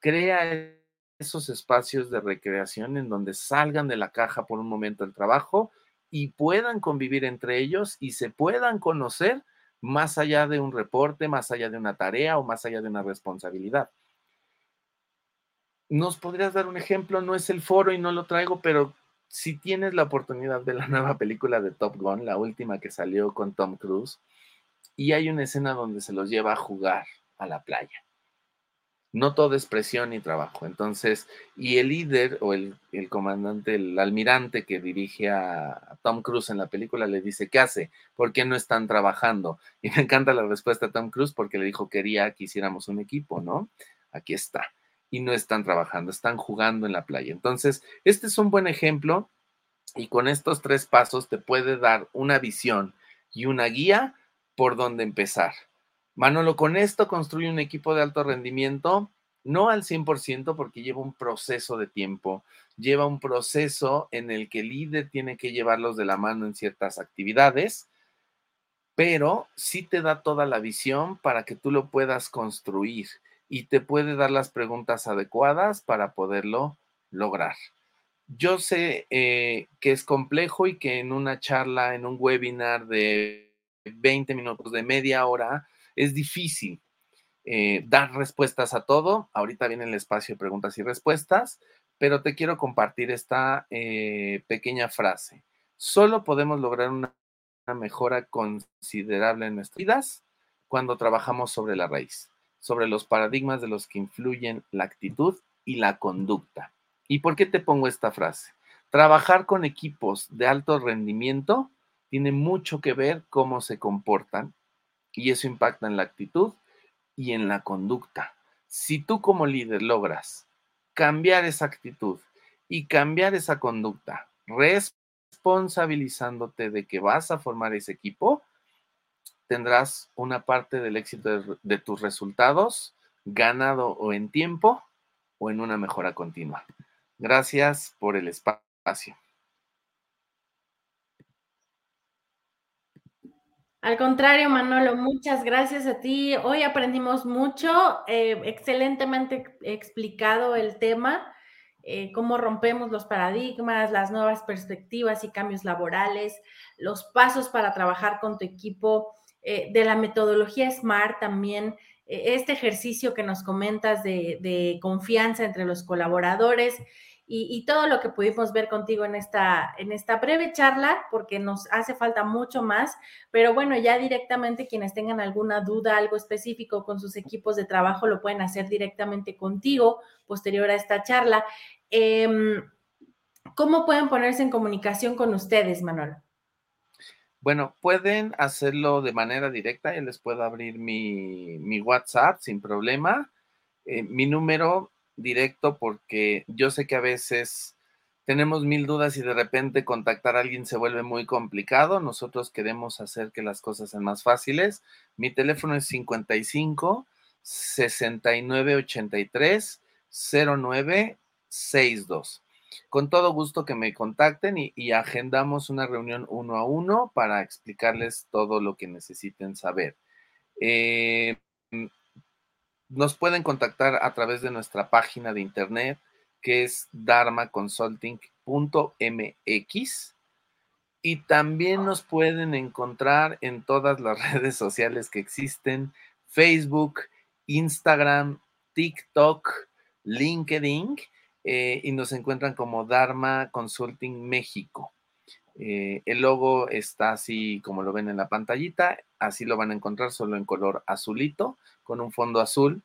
Crea esos espacios de recreación en donde salgan de la caja por un momento del trabajo y puedan convivir entre ellos y se puedan conocer más allá de un reporte, más allá de una tarea o más allá de una responsabilidad. ¿Nos podrías dar un ejemplo? No es el foro y no lo traigo, pero si tienes la oportunidad de la nueva película de Top Gun, la última que salió con Tom Cruise, y hay una escena donde se los lleva a jugar a la playa no todo es presión y trabajo. Entonces, y el líder o el, comandante, el almirante que dirige a Tom Cruise en la película le dice, ¿qué hace? ¿Por qué no están trabajando? Y me encanta la respuesta de Tom Cruise porque le dijo, quería que hiciéramos un equipo, ¿no? Aquí está. Y no están trabajando, están jugando en la playa. Entonces, este es un buen ejemplo y con estos tres pasos te puede dar una visión y una guía por dónde empezar. Manolo, con esto construye un equipo de alto rendimiento, no al 100% porque lleva un proceso de tiempo, lleva un proceso en el que el líder tiene que llevarlos de la mano en ciertas actividades, pero sí te da toda la visión para que tú lo puedas construir y te puede dar las preguntas adecuadas para poderlo lograr. Yo sé eh, que es complejo y que en una charla, en un webinar de 20 minutos, de media hora, es difícil eh, dar respuestas a todo. Ahorita viene el espacio de preguntas y respuestas, pero te quiero compartir esta eh, pequeña frase. Solo podemos lograr una, una mejora considerable en nuestras vidas cuando trabajamos sobre la raíz, sobre los paradigmas de los que influyen la actitud y la conducta. ¿Y por qué te pongo esta frase? Trabajar con equipos de alto rendimiento tiene mucho que ver cómo se comportan y eso impacta en la actitud y en la conducta. Si tú como líder logras cambiar esa actitud y cambiar esa conducta, responsabilizándote de que vas a formar ese equipo, tendrás una parte del éxito de, tus resultados ganado o en tiempo o en una mejora continua. Gracias por el espacio. Al contrario, Manolo, muchas gracias a ti. Hoy aprendimos mucho, eh, excelentemente explicado el tema, eh, cómo rompemos los paradigmas, las nuevas perspectivas y cambios laborales, los pasos para trabajar con tu equipo, eh, de la metodología SMART también, este ejercicio que nos comentas de, de confianza entre los colaboradores y, todo lo que pudimos ver contigo en esta, en esta breve charla, porque nos hace falta mucho más, pero bueno, ya directamente quienes tengan alguna duda, algo específico con sus equipos de trabajo, lo pueden hacer directamente contigo posterior a esta charla. Em, ¿Cómo pueden ponerse en comunicación con ustedes, Manuel? Bueno, pueden hacerlo de manera directa, y les puedo abrir mi, WhatsApp sin problema. Eh, mi número directo porque yo sé que a veces tenemos mil dudas y de repente contactar a alguien se vuelve muy complicado. Nosotros queremos hacer que las cosas sean más fáciles. Mi teléfono es 55 69 83 09 62. Con todo gusto que me contacten y, agendamos una reunión uno a uno para explicarles todo lo que necesiten saber. Eh, nos pueden contactar a través de nuestra página de internet que es dharmaconsulting.mx. Y también nos pueden encontrar en todas las redes sociales que existen, Facebook, Instagram, TikTok, LinkedIn, eh, y nos encuentran como Dharma Consulting México. Eh, el logo está así como lo ven en la pantallita, así lo van a encontrar solo en color azulito, con un fondo azul,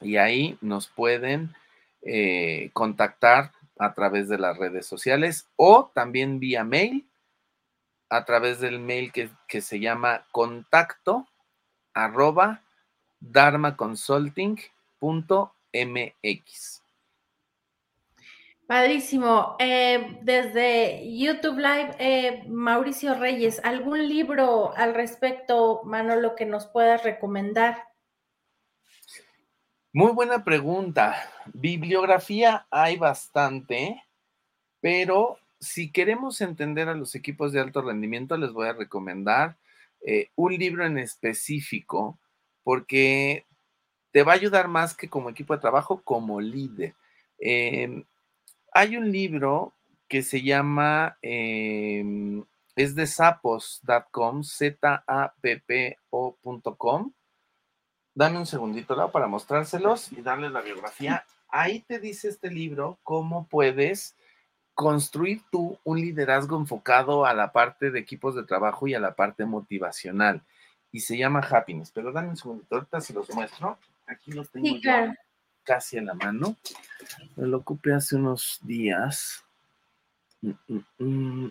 y ahí nos pueden eh, contactar a través de las redes sociales o también vía mail, a través del mail que, se llama contacto arroba. Padrísimo. Eh, desde YouTube Live, eh, Mauricio Reyes, ¿algún libro al respecto, Manolo, que nos puedas recomendar? Muy buena pregunta. Bibliografía hay bastante, pero si queremos entender a los equipos de alto rendimiento, les voy a recomendar eh, un libro en específico, porque te va a ayudar más que como equipo de trabajo, como líder. Em, hay un libro que se llama, em, es de sapos.com, Z-A-P-P-O.com Dame un segundito. Para mostrárselos y darles la biografía. Ahí te dice este libro cómo puedes construir tú un liderazgo enfocado a la parte de equipos de trabajo y a la parte motivacional. Y se llama Happiness. Pero dame un segundito, ahorita se los muestro. Aquí los tengo casi en la mano. Me lo ocupé hace unos días. Mm, mm,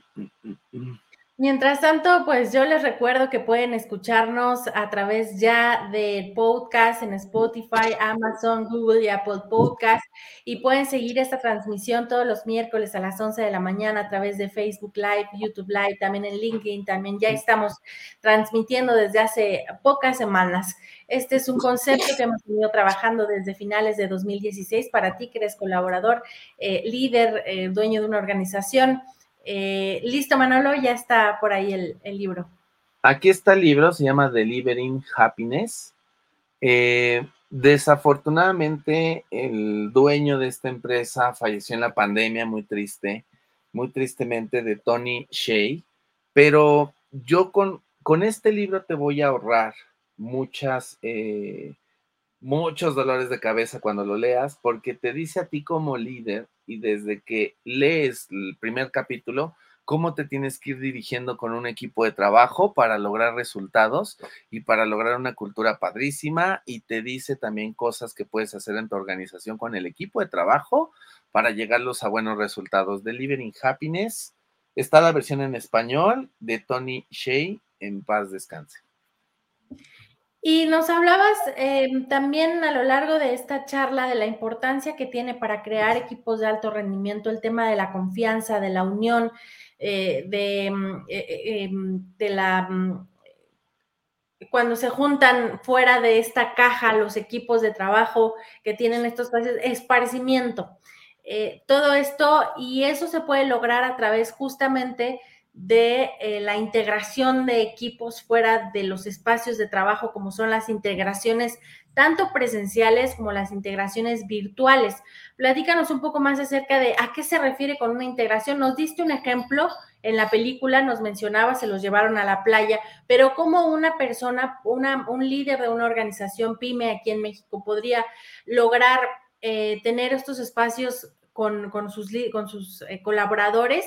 mm, Mientras tanto, pues yo les recuerdo que pueden escucharnos a través ya del podcast en Spotify, Amazon, Google y Apple Podcast y pueden seguir esta transmisión todos los miércoles a las 11 de la mañana a través de Facebook Live, YouTube Live, también en LinkedIn, también ya estamos transmitiendo desde hace pocas semanas. Este es un concepto que hemos venido trabajando desde finales de 2016 para ti que eres colaborador, eh, líder, eh, dueño de una organización eh, listo, Manolo, ya está por ahí el, libro. Aquí está el libro, se llama Delivering Happiness. Eh, desafortunadamente, el dueño de esta empresa falleció en la pandemia, muy triste, muy tristemente, de Tony Shea. Pero yo con, con este libro te voy a ahorrar muchas, eh, muchos dolores de cabeza cuando lo leas, porque te dice a ti como líder y desde que lees el primer capítulo, cómo te tienes que ir dirigiendo con un equipo de trabajo para lograr resultados y para lograr una cultura padrísima y te dice también cosas que puedes hacer en tu organización con el equipo de trabajo para llegarlos a buenos resultados. Delivering Happiness está la versión en español de Tony Shea en paz descanse. Y nos hablabas em, también a lo largo de esta charla de la importancia que tiene para crear equipos de alto rendimiento el tema de la confianza, de la unión, eh, de, mm, eh, eh, em, de la mm, cuando se juntan fuera de esta caja los equipos de trabajo que tienen estos países, esparcimiento. todo esto y eso se puede lograr a través justamente de eh, la integración de equipos fuera de los espacios de trabajo, como son las integraciones tanto presenciales como las integraciones virtuales. Platícanos un poco más acerca de a qué se refiere con una integración. Nos diste un ejemplo en la película, nos mencionaba, se los llevaron a la playa, pero cómo una persona, una, un líder de una organización pyme aquí en México podría lograr eh, tener estos espacios con, sus, eh, colaboradores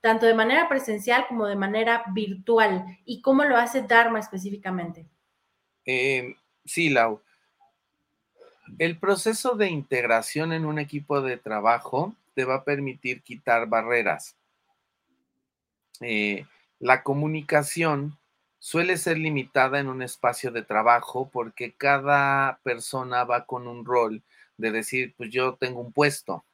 tanto de manera presencial como de manera virtual. ¿Y cómo lo hace Dharma específicamente? Eh, sí, Lau. El proceso de integración en un equipo de trabajo te va a permitir quitar barreras. Eh, La comunicación suele ser limitada en un espacio de trabajo porque cada persona va con un rol de decir, pues yo tengo un puesto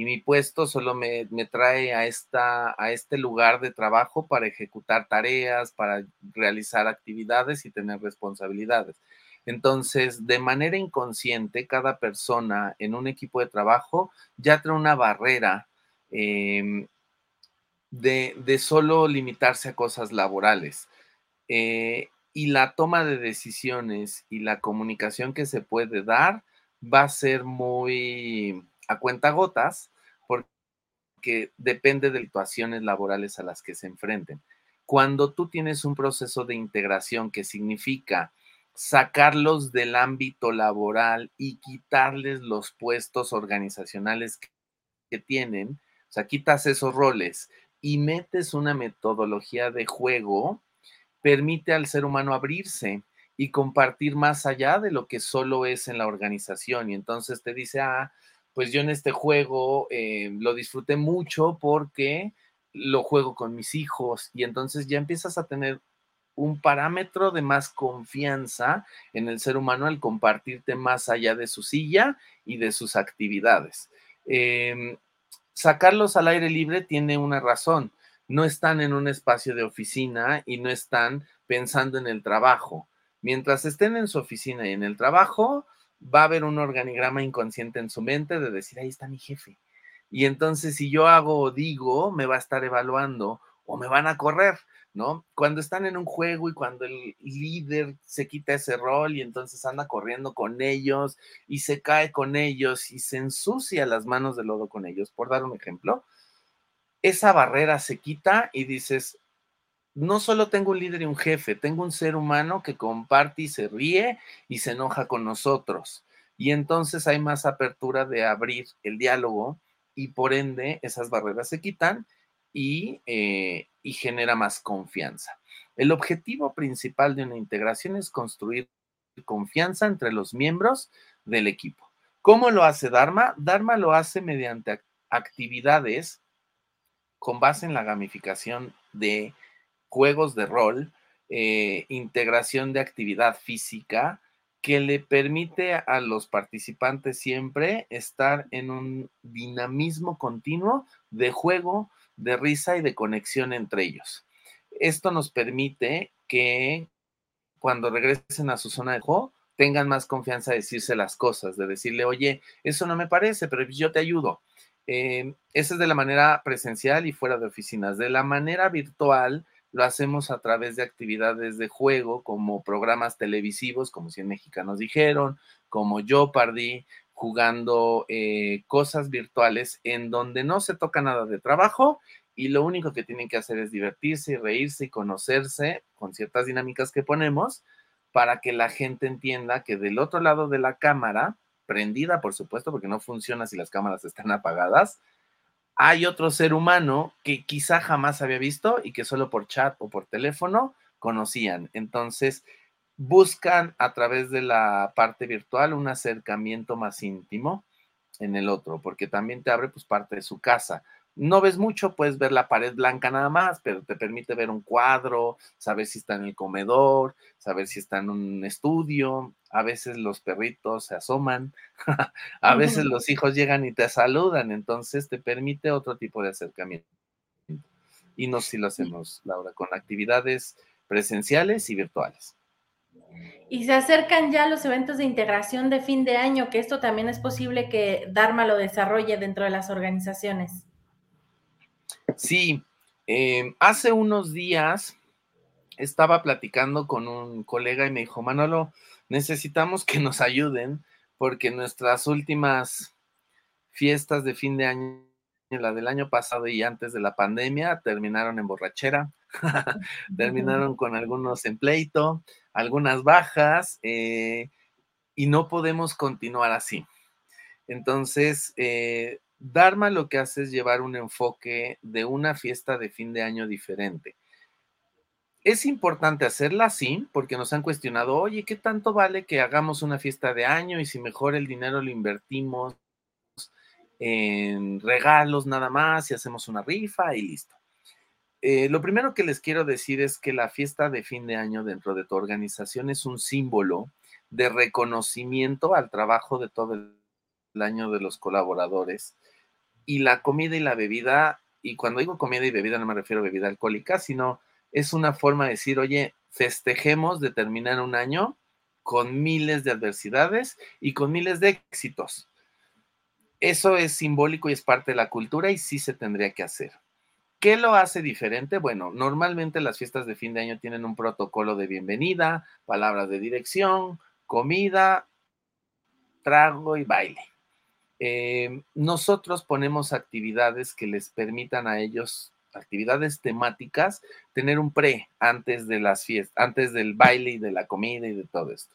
y mi puesto solo me, trae a, esta, a este lugar de trabajo para ejecutar tareas, para realizar actividades y tener responsabilidades. Entonces, de manera inconsciente, cada persona en un equipo de trabajo ya trae una barrera em, de, de, solo limitarse a cosas laborales. Eh, y la toma de decisiones y la comunicación que se puede dar va a ser muy a cuentagotas porque depende de situaciones laborales a las que se enfrenten. Cuando tú tienes un proceso de integración que significa sacarlos del ámbito laboral y quitarles los puestos organizacionales que, que tienen, o sea, quitas esos roles y metes una metodología de juego, permite al ser humano abrirse y compartir más allá de lo que solo es en la organización. Y entonces te dice, ah, pues yo en este juego eh, lo disfruté mucho porque lo juego con mis hijos y entonces ya empiezas a tener un parámetro de más confianza en el ser humano al compartirte más allá de su silla y de sus actividades. Em, sacarlos al aire libre tiene una razón. No están en un espacio de oficina y no están pensando en el trabajo. Mientras estén en su oficina y en el trabajo, va a haber un organigrama inconsciente en su mente de decir, ahí está mi jefe. Y entonces si yo hago o digo, me va a estar evaluando o me van a correr, ¿no? Cuando están en un juego y cuando el líder se quita ese rol y entonces anda corriendo con ellos y se cae con ellos y se ensucia las manos de lodo con ellos, por dar un ejemplo, esa barrera se quita y dices, no solo tengo un líder y un jefe, tengo un ser humano que comparte y se ríe y se enoja con nosotros. Y entonces hay más apertura de abrir el diálogo y por ende esas barreras se quitan y, eh, y genera más confianza. El objetivo principal de una integración es construir confianza entre los miembros del equipo. ¿Cómo lo hace Dharma? Dharma lo hace mediante actividades con base en la gamificación de juegos de rol, eh, integración de actividad física, que le permite a los participantes siempre estar en un dinamismo continuo de juego, de risa y de conexión entre ellos. Esto nos permite que cuando regresen a su zona de juego tengan más confianza de decirse las cosas, de decirle, oye, eso no me parece, pero yo te ayudo. Eh, esa es de la manera presencial y fuera de oficinas. De la manera virtual, lo hacemos a través de actividades de juego, como programas televisivos, como 100 mexicanos dijeron, como Jeopardy, jugando eh, cosas virtuales en donde no se toca nada de trabajo y lo único que tienen que hacer es divertirse y reírse y conocerse con ciertas dinámicas que ponemos para que la gente entienda que del otro lado de la cámara, prendida por supuesto, porque no funciona si las cámaras están apagadas, hay otro ser humano que quizá jamás había visto y que solo por chat o por teléfono conocían. Entonces, buscan a través de la parte virtual un acercamiento más íntimo en el otro, porque también te abre pues parte de su casa no ves mucho, puedes ver la pared blanca nada más, pero te permite ver un cuadro, saber si está en el comedor, saber si está en un estudio. A veces los perritos se asoman, a veces los hijos llegan y te saludan, entonces te permite otro tipo de acercamiento. Y no si lo hacemos, Laura, con actividades presenciales y virtuales. Y se acercan ya los eventos de integración de fin de año, que esto también es posible que Dharma lo desarrolle dentro de las organizaciones. Sí, em, hace unos días estaba platicando con un colega y me dijo, Manolo, necesitamos que nos ayuden porque nuestras últimas fiestas de fin de año, la del año pasado y antes de la pandemia, terminaron en borrachera, terminaron con algunos en pleito, algunas bajas, eh, y no podemos continuar así. Entonces, eh, Dharma lo que hace es llevar un enfoque de una fiesta de fin de año diferente. Es importante hacerla así porque nos han cuestionado, oye, ¿qué tanto vale que hagamos una fiesta de año y si mejor el dinero lo invertimos en regalos nada más y hacemos una rifa y listo? eh, lo primero que les quiero decir es que la fiesta de fin de año dentro de tu organización es un símbolo de reconocimiento al trabajo de todo el año de los colaboradores. Y la comida y la bebida, y cuando digo comida y bebida no me refiero a bebida alcohólica, sino es una forma de decir, oye, festejemos de terminar un año con miles de adversidades y con miles de éxitos. Eso es simbólico y es parte de la cultura y sí se tendría que hacer. ¿Qué lo hace diferente? Bueno, normalmente las fiestas de fin de año tienen un protocolo de bienvenida, palabras de dirección, comida, trago y baile. Eh, nosotros ponemos actividades que les permitan a ellos, actividades temáticas, tener un pre antes de las fiestas, antes del baile y de la comida y de todo esto.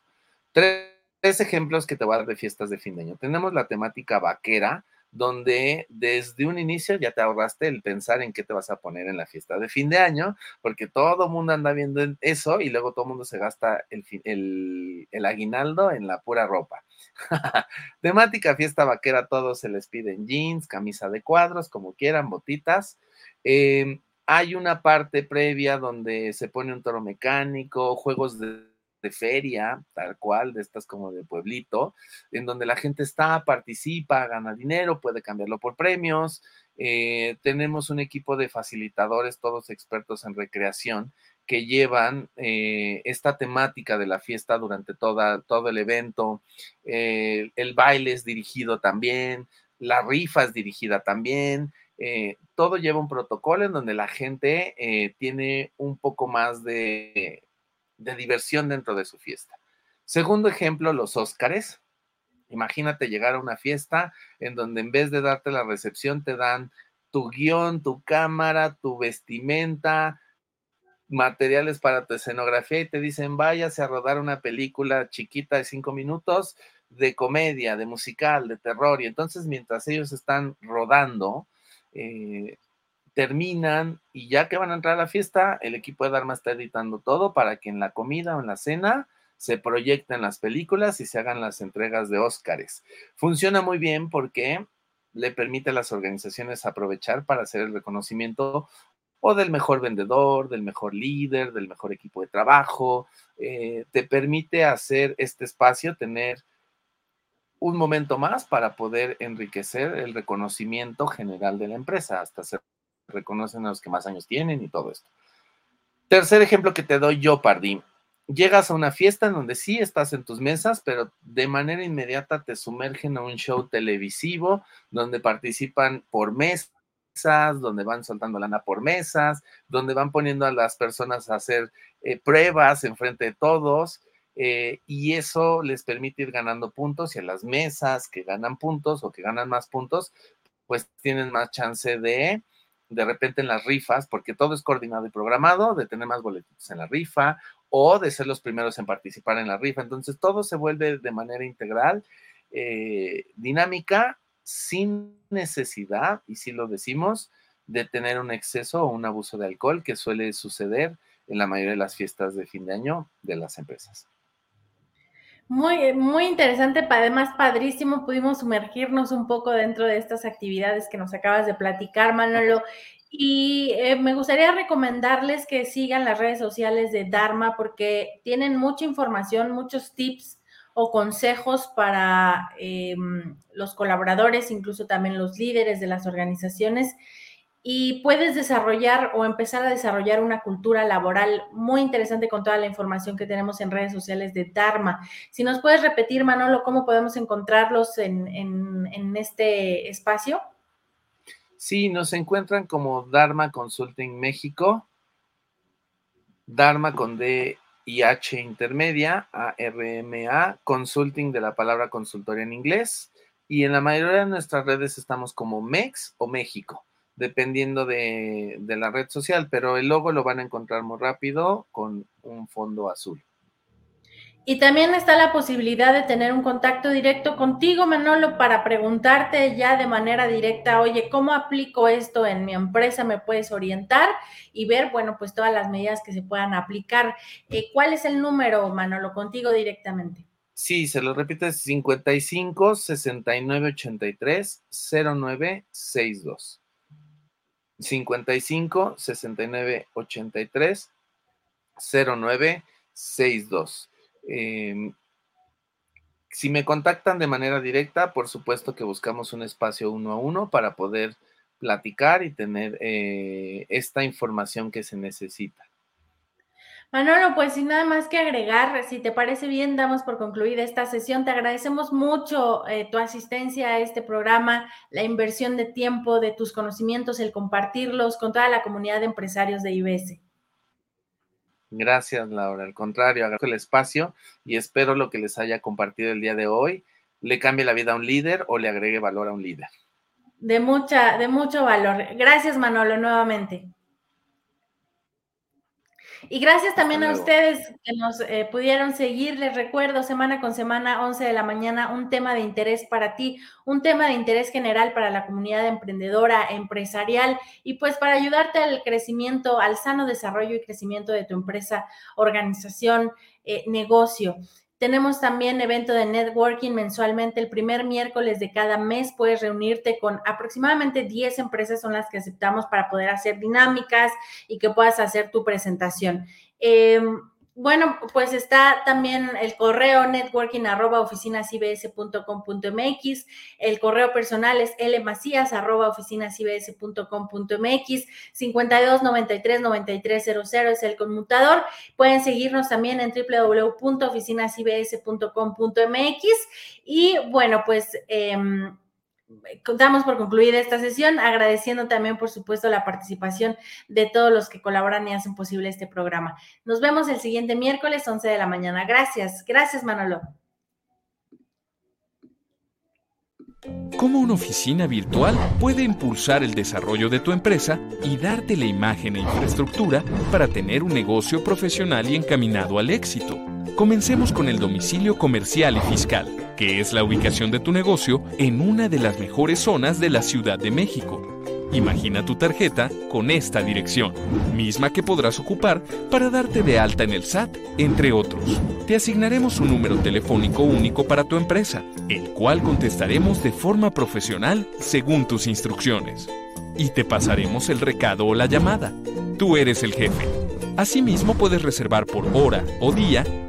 Tres, tres ejemplos que te voy a dar de fiestas de fin de año. Tenemos la temática vaquera, donde desde un inicio ya te ahorraste el pensar en qué te vas a poner en la fiesta de fin de año, porque todo mundo anda viendo eso y luego todo mundo se gasta el, el, aguinaldo en la pura ropa. Temática fiesta vaquera, todos se les piden jeans, camisa de cuadros, como quieran, botitas. Em, hay una parte previa donde se pone un toro mecánico, juegos de de feria, tal cual, de estas como de pueblito, en donde la gente está, participa, gana dinero, puede cambiarlo por premios. Eh, tenemos un equipo de facilitadores, todos expertos en recreación, que llevan eh, esta temática de la fiesta durante toda, todo el evento. Eh, el baile es dirigido también, la rifa es dirigida también. todo lleva un protocolo en donde la gente tiene un poco más de de diversión dentro de su fiesta. Segundo ejemplo, los Óscares. Imagínate llegar a una fiesta en donde en vez de darte la recepción te dan tu guion, tu cámara, tu vestimenta, materiales para tu escenografía y te dicen váyase a rodar una película chiquita de cinco minutos de comedia, de musical, de terror. Y entonces mientras ellos están rodando, eh, terminan y ya que van a entrar a la fiesta, el equipo de Dharma está editando todo para que en la comida o en la cena se proyecten las películas y se hagan las entregas de Óscares. Funciona muy bien porque le permite a las organizaciones aprovechar para hacer el reconocimiento o del mejor vendedor, del mejor líder, del mejor equipo de trabajo. Eh, te permite hacer este espacio, tener un momento más para poder enriquecer el reconocimiento general de la empresa, hasta reconocen a los que más años tienen y todo esto. Tercer ejemplo que te doy yo, Pardim. Llegas a una fiesta en donde sí estás en tus mesas, pero de manera inmediata te sumergen a un show televisivo donde participan por mesas, donde van soltando lana por mesas, donde van poniendo a las personas a hacer eh, pruebas enfrente de todos. Eh, y eso les permite ir ganando puntos y a las mesas que ganan puntos o que ganan más puntos, pues tienen más chance de de repente en las rifas, porque todo es coordinado y programado, de tener más boletitos en la rifa o de ser los primeros en participar en la rifa. Entonces todo se vuelve de manera integral, eh, dinámica, sin necesidad, y si lo decimos, de tener un exceso o un abuso de alcohol que suele suceder en la mayoría de las fiestas de fin de año de las empresas. Muy, muy interesante, además padrísimo, pudimos sumergirnos un poco dentro de estas actividades que nos acabas de platicar, Manolo. Y eh, me gustaría recomendarles que sigan las redes sociales de Dharma porque tienen mucha información, muchos tips o consejos para em, los colaboradores, incluso también los líderes de las organizaciones y puedes desarrollar o empezar a desarrollar una cultura laboral muy interesante con toda la información que tenemos en redes sociales de Dharma. Si nos puedes repetir, Manolo, cómo podemos encontrarlos en, este espacio. Sí, nos encuentran como Dharma Consulting México, Dharma con D y H intermedia, A-R-M-A, Consulting de la palabra consultoría en inglés. Y en la mayoría de nuestras redes estamos como MEX o México dependiendo de, la red social, pero el logo lo van a encontrar muy rápido con un fondo azul. Y también está la posibilidad de tener un contacto directo contigo, Manolo, para preguntarte ya de manera directa, oye, ¿cómo aplico esto en mi empresa? ¿Me puedes orientar? Y ver, bueno, pues todas las medidas que se puedan aplicar. Eh, ¿Cuál es el número, Manolo, contigo directamente? Sí, se lo repito, es 55 69 83 09 62. 55 69 83 09 62. si me contactan de manera directa, por supuesto que buscamos un espacio uno a uno para poder platicar y tener eh, esta información que se necesita. Manolo, pues sin nada más que agregar, si te parece bien, damos por concluida esta sesión. Te agradecemos mucho eh, tu asistencia a este programa, la inversión de tiempo, de tus conocimientos, el compartirlos con toda la comunidad de empresarios de IBS. Gracias, Laura. Al contrario, agradezco el espacio y espero lo que les haya compartido el día de hoy le cambie la vida a un líder o le agregue valor a un líder. De mucha, de mucho valor. Gracias, Manolo, nuevamente. Y gracias también a ustedes que nos eh, pudieron seguir. Les recuerdo, semana con semana, 11 de la mañana, un tema de interés para ti, un tema de interés general para la comunidad emprendedora, empresarial y pues para ayudarte al crecimiento, al sano desarrollo y crecimiento de tu empresa, organización, eh, negocio. Tenemos también evento de networking mensualmente. El primer miércoles de cada mes puedes reunirte con aproximadamente 10 empresas son las que aceptamos para poder hacer dinámicas y que puedas hacer tu presentación. Em, bueno, pues está también el correo networking arroba oficinasibs.com.mx, el correo personal es lmacías arroba oficinasibs.com.mx, 52 93 es el conmutador. Pueden seguirnos también en www.oficinasibs.com.mx y bueno, pues... Eh, Contamos por concluida esta sesión, agradeciendo también, por supuesto, la participación de todos los que colaboran y hacen posible este programa. Nos vemos el siguiente miércoles, 11 de la mañana. Gracias, gracias, Manolo. ¿Cómo una oficina virtual puede impulsar el desarrollo de tu empresa y darte la imagen e infraestructura para tener un negocio profesional y encaminado al éxito? Comencemos con el domicilio comercial y fiscal, que es la ubicación de tu negocio en una de las mejores zonas de la Ciudad de México. Imagina tu tarjeta con esta dirección, misma que podrás ocupar para darte de alta en el SAT, entre otros. Te asignaremos un número telefónico único para tu empresa, el cual contestaremos de forma profesional según tus instrucciones. Y te pasaremos el recado o la llamada. Tú eres el jefe. Asimismo puedes reservar por hora o día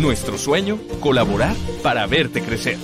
Nuestro sueño, colaborar para verte crecer.